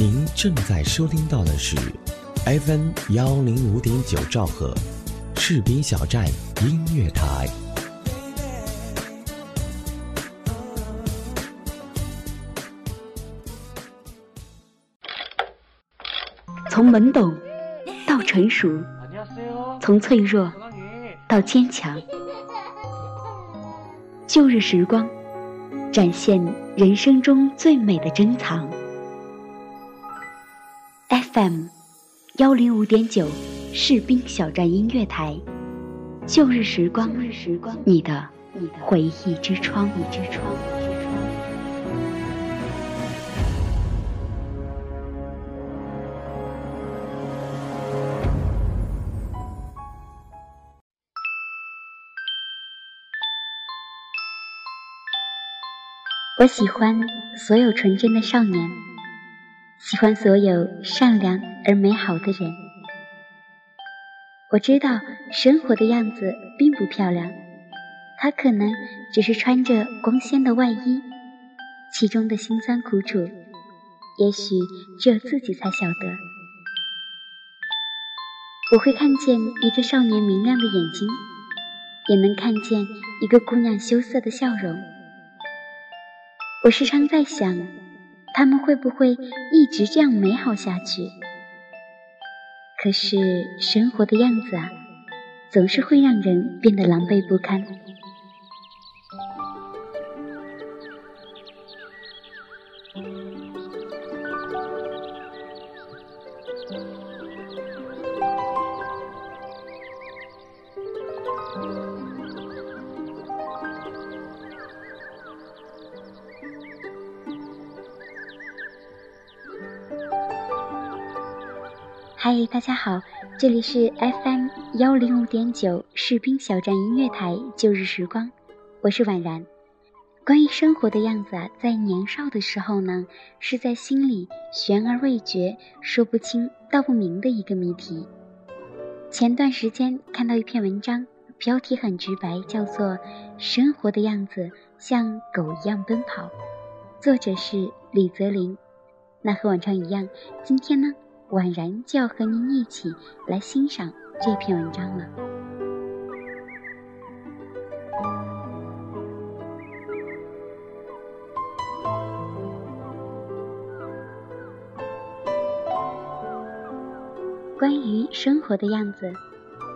您正在收听到的是 FM 幺零五点九兆赫，士兵小站音乐台。从懵懂到成熟，从脆弱到坚强，旧日时光展现人生中最美的珍藏。FM 幺零五点九士兵小站音乐台，旧日时光，你的回忆之窗，之窗。我喜欢所有纯真的少年，喜欢所有善良而美好的人。我知道生活的样子并不漂亮，它可能只是穿着光鲜的外衣，其中的辛酸苦楚，也许只有自己才晓得。我会看见一个少年明亮的眼睛，也能看见一个姑娘羞涩的笑容。我时常在想，他们会不会一直这样美好下去？可是生活的样子啊，总是会让人变得狼狈不堪。嗨，大家好，这里是 FM 幺零五点九士兵小站音乐台旧日时光，我是婉然。关于生活的样子啊，在年少的时候呢，是在心里悬而未决、说不清道不明的一个谜题。前段时间看到一篇文章，标题很直白，叫做《生活的样子像狗一样奔跑》，作者是李泽林。那和往常一样，今天呢？婉然就要和您一起来欣赏这篇文章了。关于生活的样子，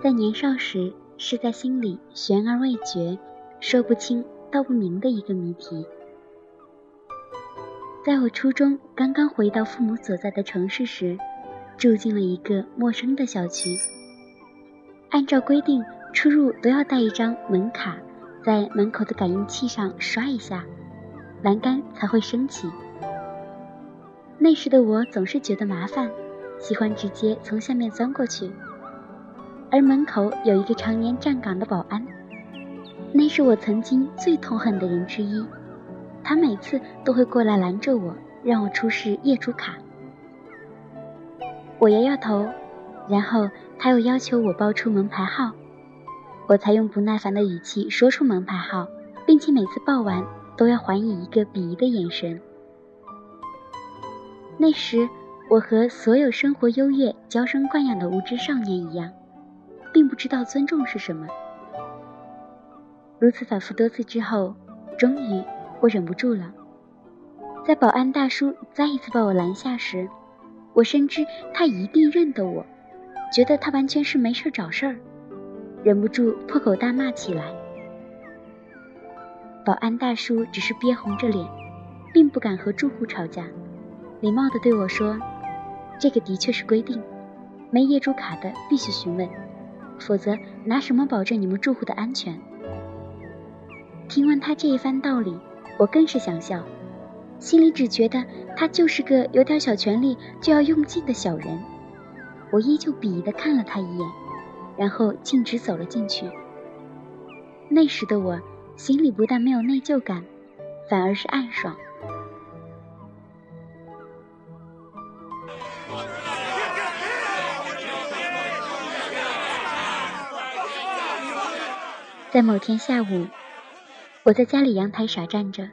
在年少时是在心里悬而未决、说不清道不明的一个谜题。在我初中刚刚回到父母所在的城市时，住进了一个陌生的小区。按照规定，出入都要带一张门卡，在门口的感应器上刷一下，栏杆才会升起。那时的我总是觉得麻烦，喜欢直接从下面钻过去。而门口有一个常年站岗的保安，那是我曾经最痛恨的人之一。他每次都会过来拦着我，让我出示业主卡。我摇摇头，然后他又要求我报出门牌号，我才用不耐烦的语气说出门牌号，并且每次报完都要还以一个鄙夷的眼神。那时，我和所有生活优越、娇生惯养的无知少年一样，并不知道尊重是什么。如此反复多次之后，终于我忍不住了，在保安大叔再一次把我拦下时。我深知他一定认得我，觉得他完全是没事找事儿，忍不住破口大骂起来。保安大叔只是憋红着脸，并不敢和住户吵架，礼貌地对我说：“这个的确是规定，没业主卡的必须询问，否则拿什么保证你们住户的安全？”听完他这一番道理，我更是想笑。心里只觉得他就是个有点小权力就要用尽的小人，我依旧鄙夷地看了他一眼，然后径直走了进去。那时的我心里不但没有内疚感，反而是暗爽。在某天下午，我在家里阳台傻站着。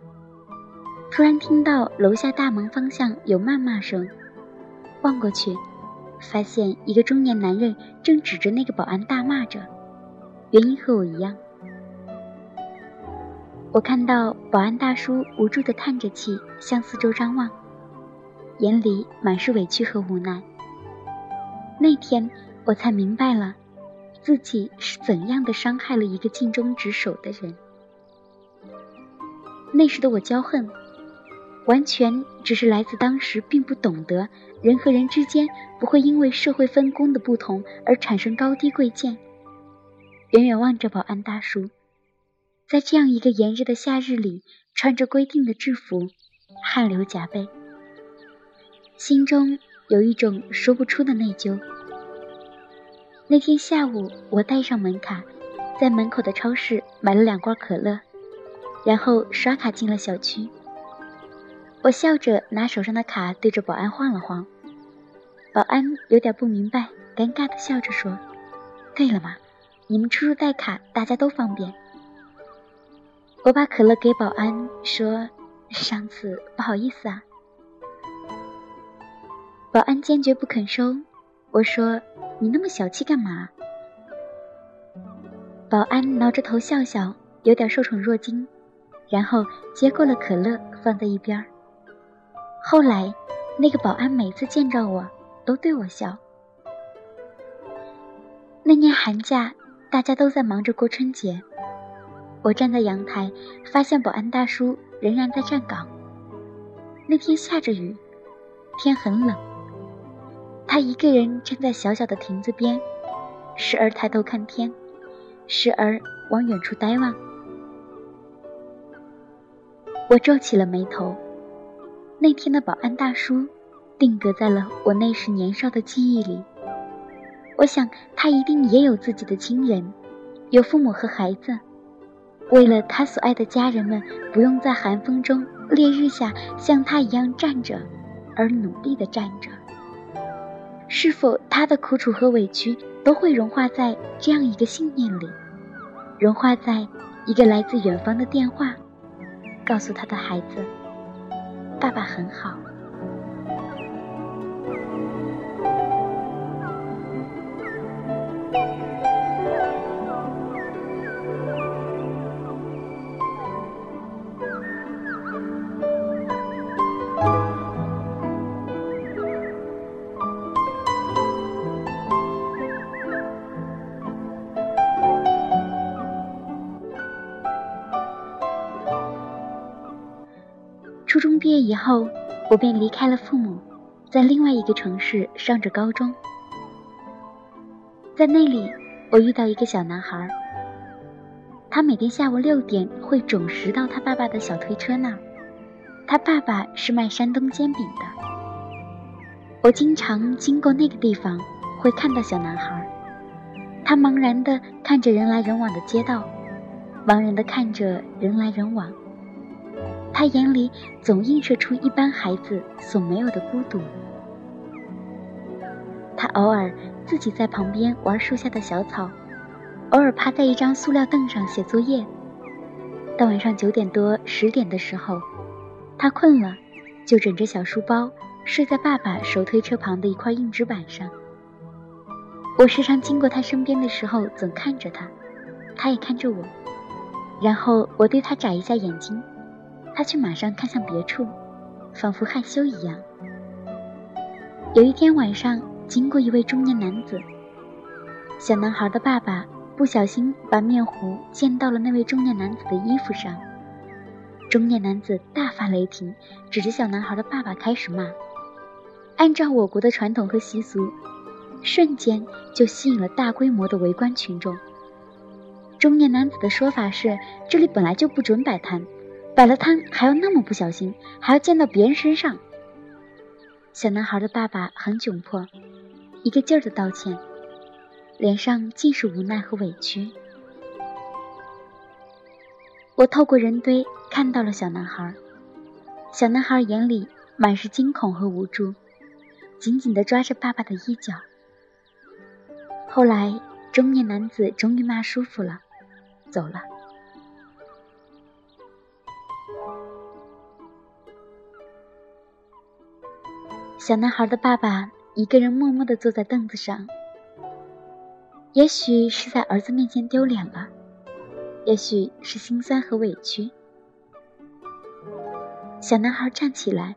突然听到楼下大门方向有谩骂声，望过去，发现一个中年男人正指着那个保安大骂着，原因和我一样。我看到保安大叔无助地叹着气，向四周张望，眼里满是委屈和无奈。那天我才明白了，自己是怎样的伤害了一个尽忠职守的人。那时的我骄横，完全只是来自当时并不懂得人和人之间不会因为社会分工的不同而产生高低贵贱。远远望着保安大叔。在这样一个炎热的夏日里，穿着规定的制服，汗流浃背，心中有一种说不出的内疚。那天下午，我带上门卡，在门口的超市买了两罐可乐，然后刷卡进了小区。我笑着拿手上的卡对着保安晃了晃，保安有点不明白，尴尬的笑着说：“对了嘛，你们出入带卡，大家都方便。”我把可乐给保安，说：“上次不好意思啊。”保安坚决不肯收。我说：“你那么小气干嘛？”保安挠着头笑笑，有点受宠若惊，然后接过了可乐，放在一边。后来，那个保安每次见着我都对我笑。那年寒假，大家都在忙着过春节。我站在阳台，发现保安大叔仍然在站岗。那天下着雨，天很冷。他一个人站在小小的亭子边，时而抬头看天，时而往远处呆望。我皱起了眉头。那天的保安大叔，定格在了我那时年少的记忆里。我想，他一定也有自己的亲人，有父母和孩子。为了他所爱的家人们不用在寒风中、烈日下像他一样站着，而努力地站着，是否他的苦楚和委屈都会融化在这样一个信念里，融化在一个来自远方的电话，告诉他的孩子：“爸爸很好。”初中毕业以后，我便离开了父母，在另外一个城市上着高中。在那里，我遇到一个小男孩，他每天下午六点会准时到他爸爸的小推车那儿。他爸爸是卖山东煎饼的。我经常经过那个地方，会看到小男孩，他茫然地看着人来人往的街道，茫然地看着人来人往。他眼里总映射出一般孩子所没有的孤独。他偶尔自己在旁边玩树下的小草，偶尔趴在一张塑料凳上写作业。到晚上九点多、十点的时候，他困了，就枕着小书包睡在爸爸手推车旁的一块硬纸板上。我时常经过他身边的时候，总看着他，他也看着我，然后我对他眨一下眼睛。他却马上看向别处，仿佛害羞一样。有一天晚上，经过一位中年男子，小男孩的爸爸不小心把面糊溅到了那位中年男子的衣服上。中年男子大发雷霆，指着小男孩的爸爸开始骂。按照我国的传统和习俗，瞬间就吸引了大规模的围观群众。中年男子的说法是：这里本来就不准摆摊。摆了摊还要那么不小心，还要溅到别人身上。小男孩的爸爸很窘迫，一个劲儿的道歉，脸上尽是无奈和委屈。我透过人堆看到了小男孩，小男孩眼里满是惊恐和无助，紧紧地抓着爸爸的衣角。后来，中年男子终于骂舒服了，走了。小男孩的爸爸一个人默默地坐在凳子上，也许是在儿子面前丢脸了，也许是心酸和委屈。小男孩站起来，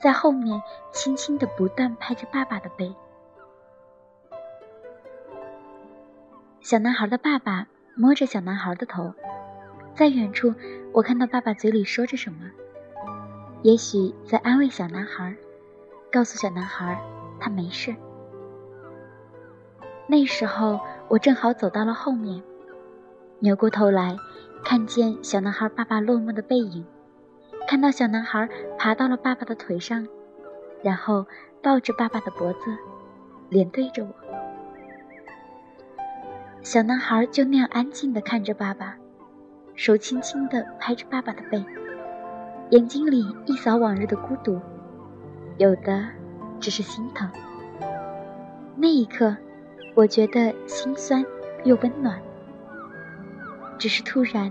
在后面轻轻地不断拍着爸爸的背。小男孩的爸爸摸着小男孩的头，在远处，我看到爸爸嘴里说着什么，也许在安慰小男孩，告诉小男孩他没事。那时候我正好走到了后面，扭过头来，看见小男孩爸爸落寞的背影，看到小男孩爬到了爸爸的腿上，然后抱着爸爸的脖子，脸对着我。小男孩就那样安静地看着爸爸，手轻轻地拍着爸爸的背，眼睛里一扫往日的孤独，有的只是心疼。那一刻，我觉得心酸又温暖。只是突然，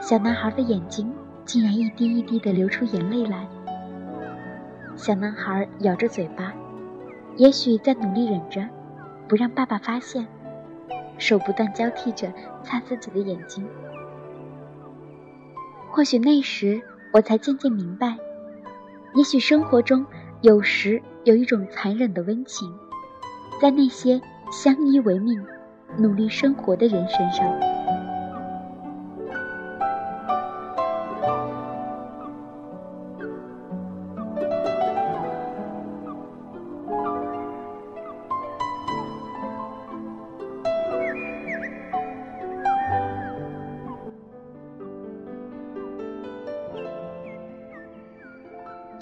小男孩的眼睛竟然一滴一滴的流出眼泪来。小男孩咬着嘴巴，也许在努力忍着，不让爸爸发现。手不断交替着擦自己的眼睛，或许那时我才渐渐明白，也许生活中有时有一种残忍的温情，在那些相依为命、努力生活的人身上。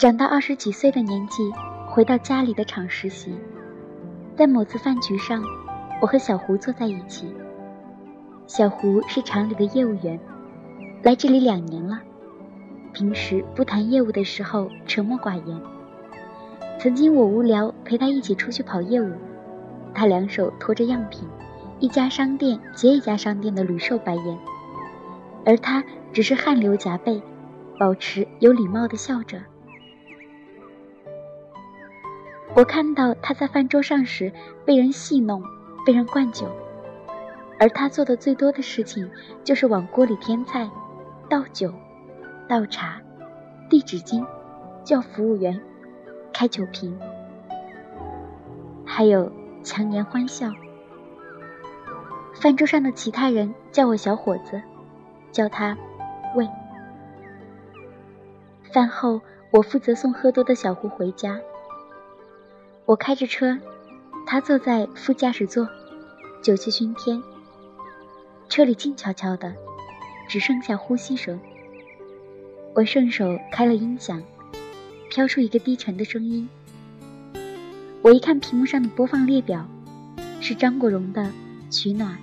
长到二十几岁的年纪，回到家里的厂实习，在某次饭局上，我和小胡坐在一起。小胡是厂里的业务员，来这里两年了，平时不谈业务的时候沉默寡言。曾经我无聊陪他一起出去跑业务，他两手托着样品，一家商店接一家商店的屡受白眼，而他只是汗流浃背，保持有礼貌的笑着。我看到他在饭桌上时被人戏弄，被人灌酒，而他做的最多的事情就是往锅里添菜、倒酒、倒茶、递纸巾、叫服务员、开酒瓶，还有强颜欢笑。饭桌上的其他人叫我小伙子，叫他喂。饭后，我负责送喝多的小胡回家。我开着车，他坐在副驾驶座，酒气熏天。车里静悄悄的，只剩下呼吸声。我顺手开了音响，飘出一个低沉的声音。我一看屏幕上的播放列表，是张国荣的《取暖》。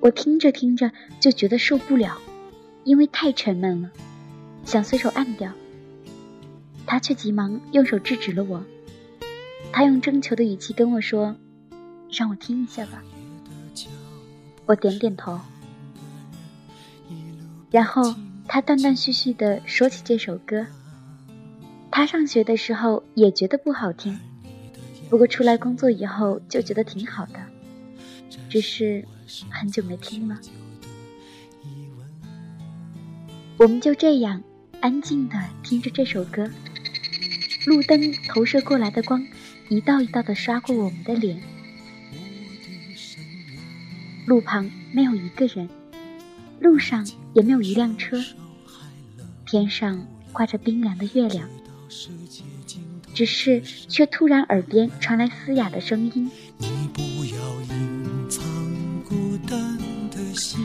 我听着听着就觉得受不了，因为太沉闷了，想随手按掉。他却急忙用手制止了我。他用征求的语气跟我说：“让我听一下吧。”我点点头。然后他断断续续地说起这首歌。他上学的时候也觉得不好听，不过出来工作以后就觉得挺好的，只是很久没听了。我们就这样安静地听着这首歌，路灯投射过来的光。一道一道的刷过我们的脸，路旁没有一个人，路上也没有一辆车，天上挂着冰凉的月亮，只是却突然耳边传来嘶哑的声音：“你不要隐藏孤单的心，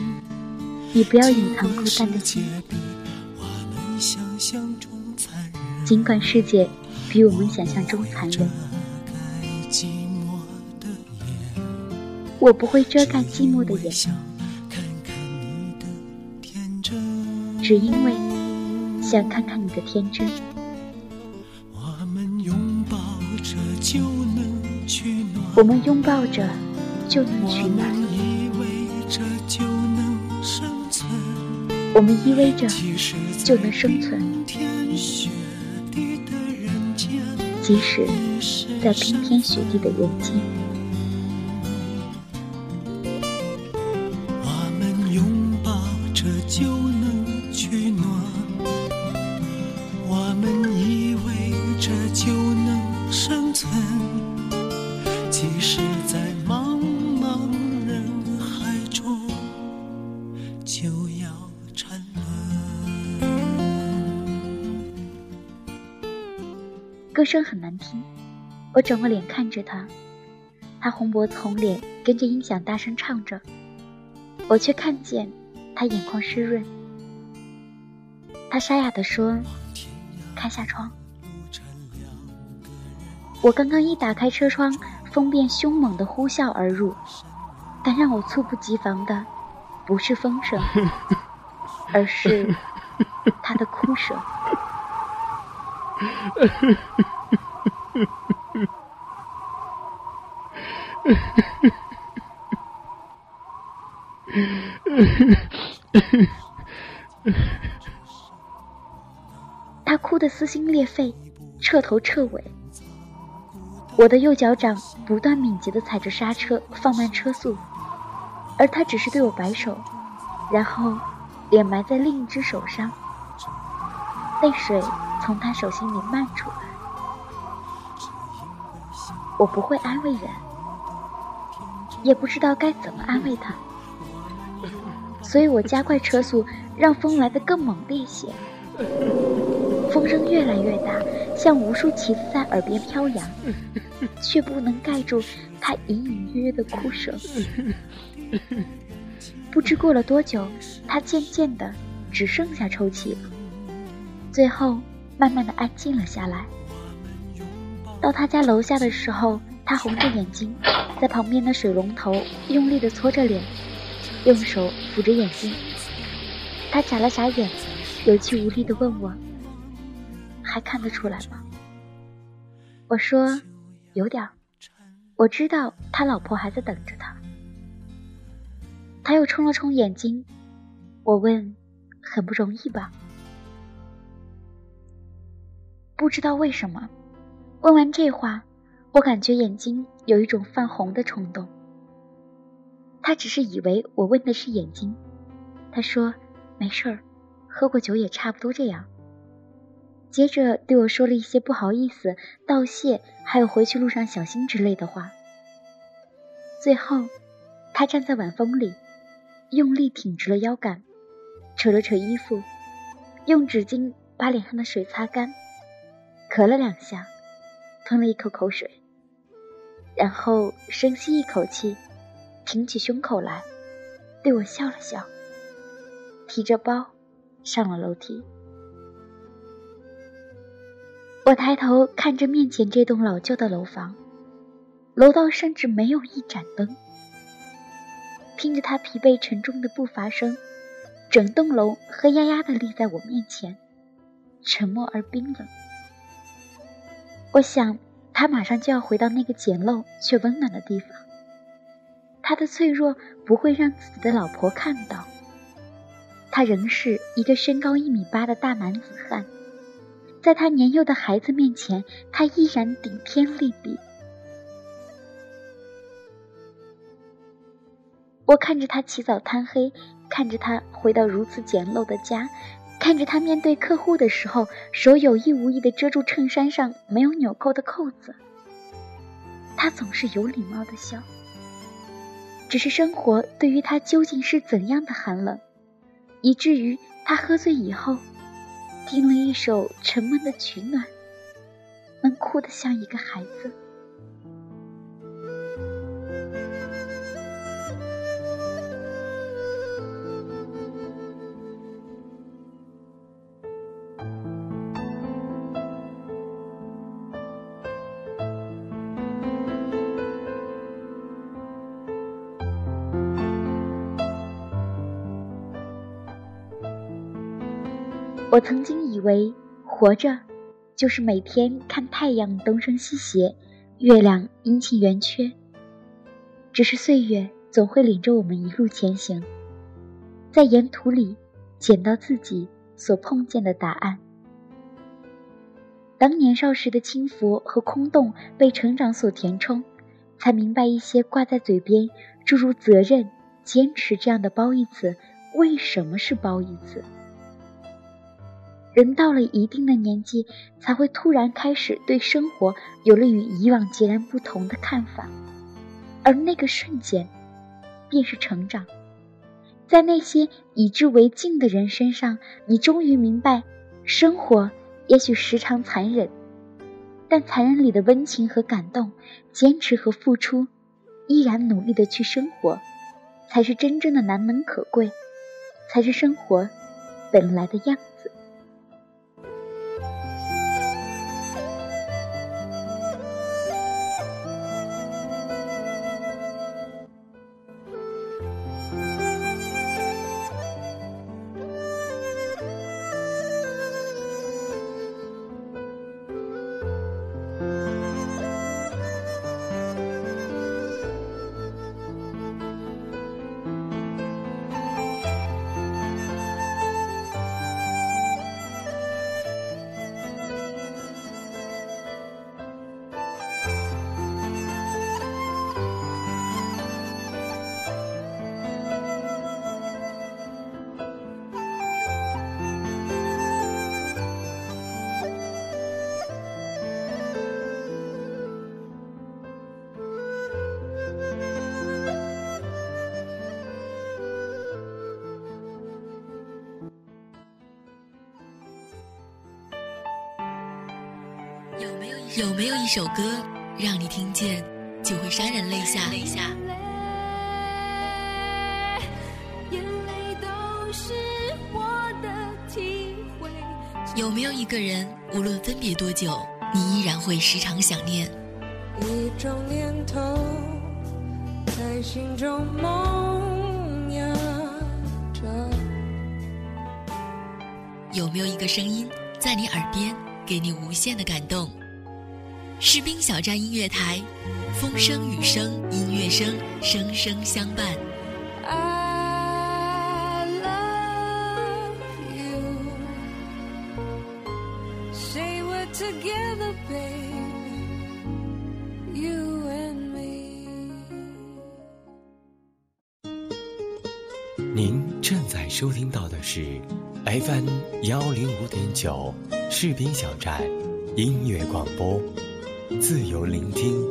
你不要隐藏孤单的心，尽管世界比我们想象中残忍。”我不会遮盖寂寞的眼，只因为想看看你的天真。我们拥抱着就能取暖，我们拥抱着就能取暖。我们依偎着就能生存。即使在冰天雪地的人间。声很难听，我转过脸看着他，他红脖子红脸跟着音响大声唱着，我却看见他眼眶湿润。他沙哑地说：“开下窗。”我刚刚一打开车窗，风便凶猛地呼啸而入，但让我猝不及防的不是风声，而是他的哭声。他哭得撕心裂肺，彻头彻尾。我的右脚掌不断敏捷地踩着刹车，放慢车速，而他只是对我摆手，然后脸埋在另一只手上，泪水从他手心里漫出来。我不会安慰人，也不知道该怎么安慰他，所以我加快车速，让风来得更猛烈些。风声越来越大，像无数旗子在耳边飘扬，却不能盖住他隐隐约约的哭声。不知过了多久，他渐渐的只剩下抽泣了，最后慢慢的安静了下来。到他家楼下的时候，他红着眼睛，在旁边的水龙头用力的搓着脸，用手抚着眼睛。他眨了眨眼，有气无力的问我。还看得出来吗？我说，有点。我知道他老婆还在等着他。他又冲了冲眼睛。我问，很不容易吧？不知道为什么，问完这话，我感觉眼睛有一种泛红的冲动。他只是以为我问的是眼睛。他说，没事儿，喝过酒也差不多这样。接着对我说了一些不好意思、道谢，还有回去路上小心之类的话。最后，他站在晚风里，用力挺直了腰杆，扯了扯衣服，用纸巾把脸上的水擦干，咳了两下，吞了一口口水，然后深吸一口气，挺起胸口来，对我笑了笑，提着包上了楼梯。我抬头看着面前这栋老旧的楼房，楼道甚至没有一盏灯。听着他疲惫沉重的步伐声，整栋楼黑压压地立在我面前，沉默而冰冷。我想，他马上就要回到那个简陋却温暖的地方。他的脆弱不会让自己的老婆看到。他仍是一个身高一米八的大男子汉。在他年幼的孩子面前，他依然顶天立地。我看着他起早贪黑，看着他回到如此简陋的家，看着他面对客户的时候，手有意无意地遮住衬衫上没有纽扣的扣子。他总是有礼貌的笑。只是生活对于他究竟是怎样的寒冷，以至于他喝醉以后。听了一首沉闷的取暖，闷哭的像一个孩子。我曾经以为活着，就是每天看太阳东升西斜，月亮阴晴圆缺。只是岁月总会领着我们一路前行，在沿途里捡到自己所碰见的答案。当年少时的轻浮和空洞被成长所填充，才明白一些挂在嘴边诸如责任、坚持这样的褒义词为什么是褒义词。人到了一定的年纪，才会突然开始对生活有了与以往截然不同的看法，而那个瞬间，便是成长。在那些以之为镜的人身上，你终于明白，生活。也许时常残忍，但残忍里的温情和感动，坚持和付出，依然努力的去生活，才是真正的难能可贵，才是生活本来的样子。有没有一首歌，让你听见就会潸然泪下？泪下。有没有一个人，无论分别多久，你依然会时常想念？一种念头在心中萌芽着。有没有一个声音，在你耳边，给你无限的感动？士兵小站音乐台，风声雨声音乐声，声声相伴 i love you say we together baby you and me。您正在收听到的是 FM 幺零五点九士兵小站音乐广播。自由聆听，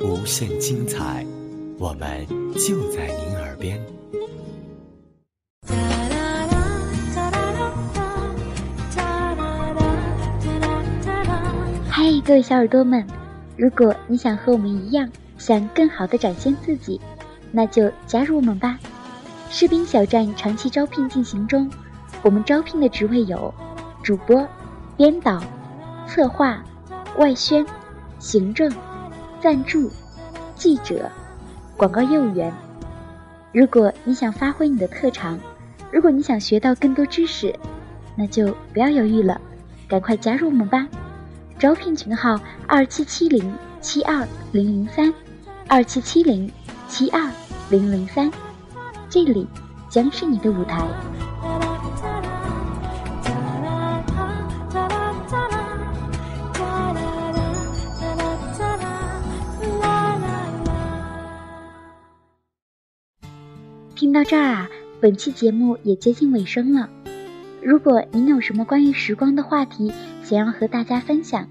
无限精彩，我们就在您耳边。嗨，各位小耳朵们，如果你想和我们一样，想更好的展现自己，那就加入我们吧！士兵小站长期招聘进行中，我们招聘的职位有主播、编导、策划、外宣。行政、赞助、记者、广告业务员。如果你想发挥你的特长，如果你想学到更多知识，那就不要犹豫了，赶快加入我们吧！招聘群号：二七七零七二零零三，二七七零七二零零三，这里将是你的舞台。听到这儿啊，本期节目也接近尾声了。如果您有什么关于时光的话题想要和大家分享，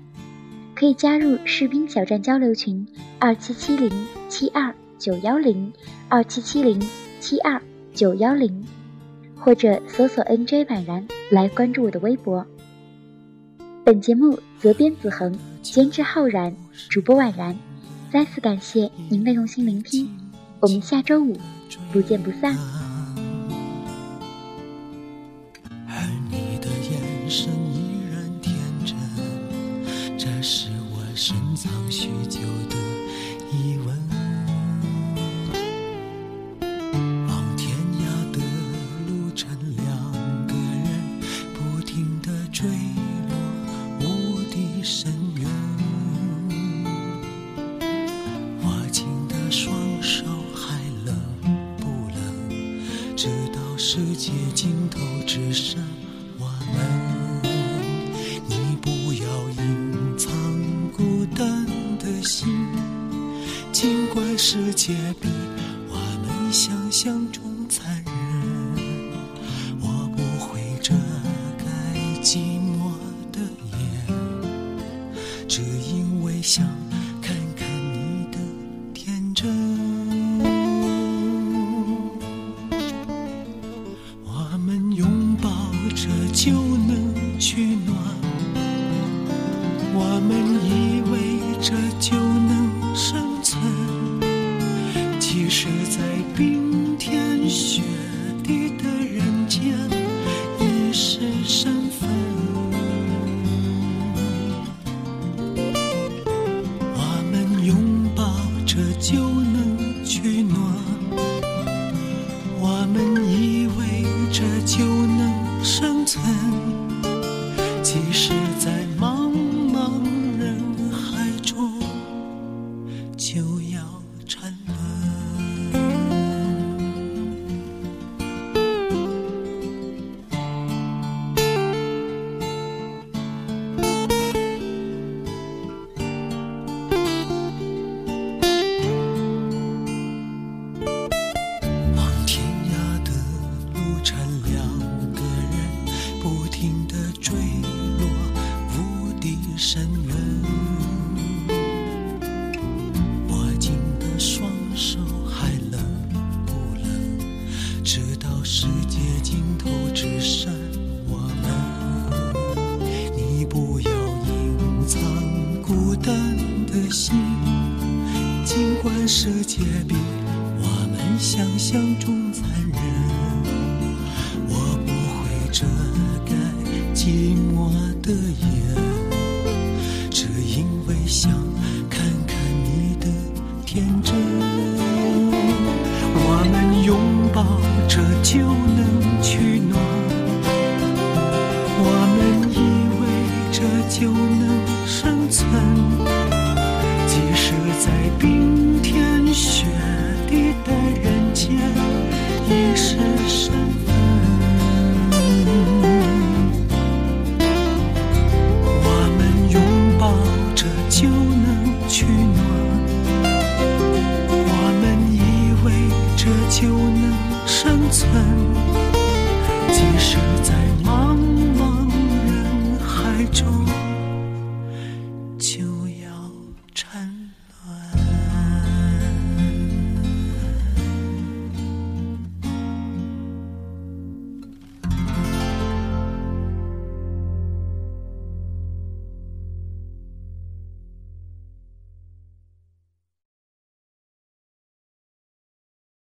可以加入士兵小站交流群二七七零七二九幺零二七七零七二九幺零，或者搜索 NJ 婉然来关注我的微博。本节目责编子恒，监制浩然，主播婉然。再次感谢您的用心聆听，我们下周五。不见不散。而你的眼神依然天真，这是我深藏许久我们以为这就能生就能生存，即使在冰。